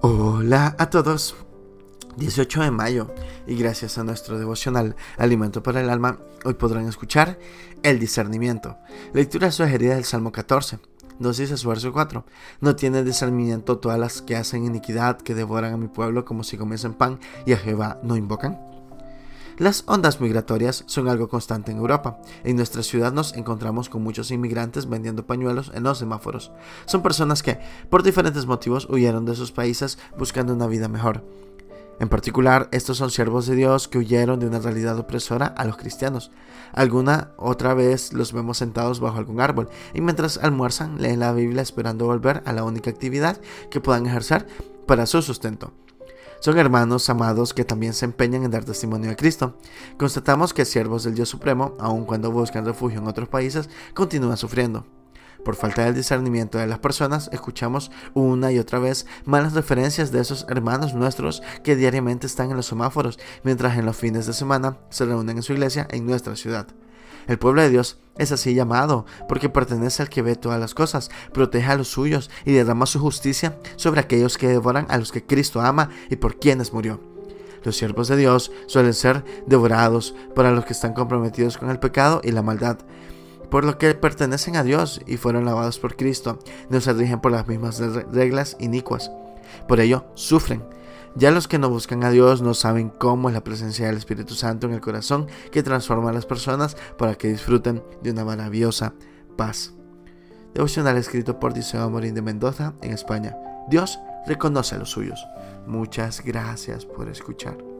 Hola a todos. 18 de mayo y gracias a nuestro devocional Alimento para el Alma, hoy podrán escuchar el discernimiento. Lectura sugerida del Salmo 14. Nos dice su verso 4. No tiene discernimiento todas las que hacen iniquidad, que devoran a mi pueblo como si comiesen pan y a Jehová no invocan. Las ondas migratorias son algo constante en Europa. En nuestra ciudad nos encontramos con muchos inmigrantes vendiendo pañuelos en los semáforos. Son personas que, por diferentes motivos, huyeron de sus países buscando una vida mejor. En particular, estos son siervos de Dios que huyeron de una realidad opresora a los cristianos. Alguna otra vez los vemos sentados bajo algún árbol y mientras almuerzan leen la Biblia esperando volver a la única actividad que puedan ejercer para su sustento. Son hermanos amados que también se empeñan en dar testimonio de Cristo. Constatamos que siervos del Dios Supremo, aun cuando buscan refugio en otros países, continúan sufriendo. Por falta del discernimiento de las personas, escuchamos una y otra vez malas referencias de esos hermanos nuestros que diariamente están en los semáforos, mientras en los fines de semana se reúnen en su iglesia en nuestra ciudad. El pueblo de Dios es así llamado, porque pertenece al que ve todas las cosas, protege a los suyos y derrama su justicia sobre aquellos que devoran a los que Cristo ama y por quienes murió. Los siervos de Dios suelen ser devorados para los que están comprometidos con el pecado y la maldad, por lo que pertenecen a Dios y fueron lavados por Cristo, no se rigen por las mismas reglas inicuas. Por ello, sufren ya los que no buscan a Dios no saben cómo es la presencia del Espíritu Santo en el corazón que transforma a las personas para que disfruten de una maravillosa paz. Devocional escrito por Diceo Morín de Mendoza en España. Dios reconoce a los suyos. Muchas gracias por escuchar.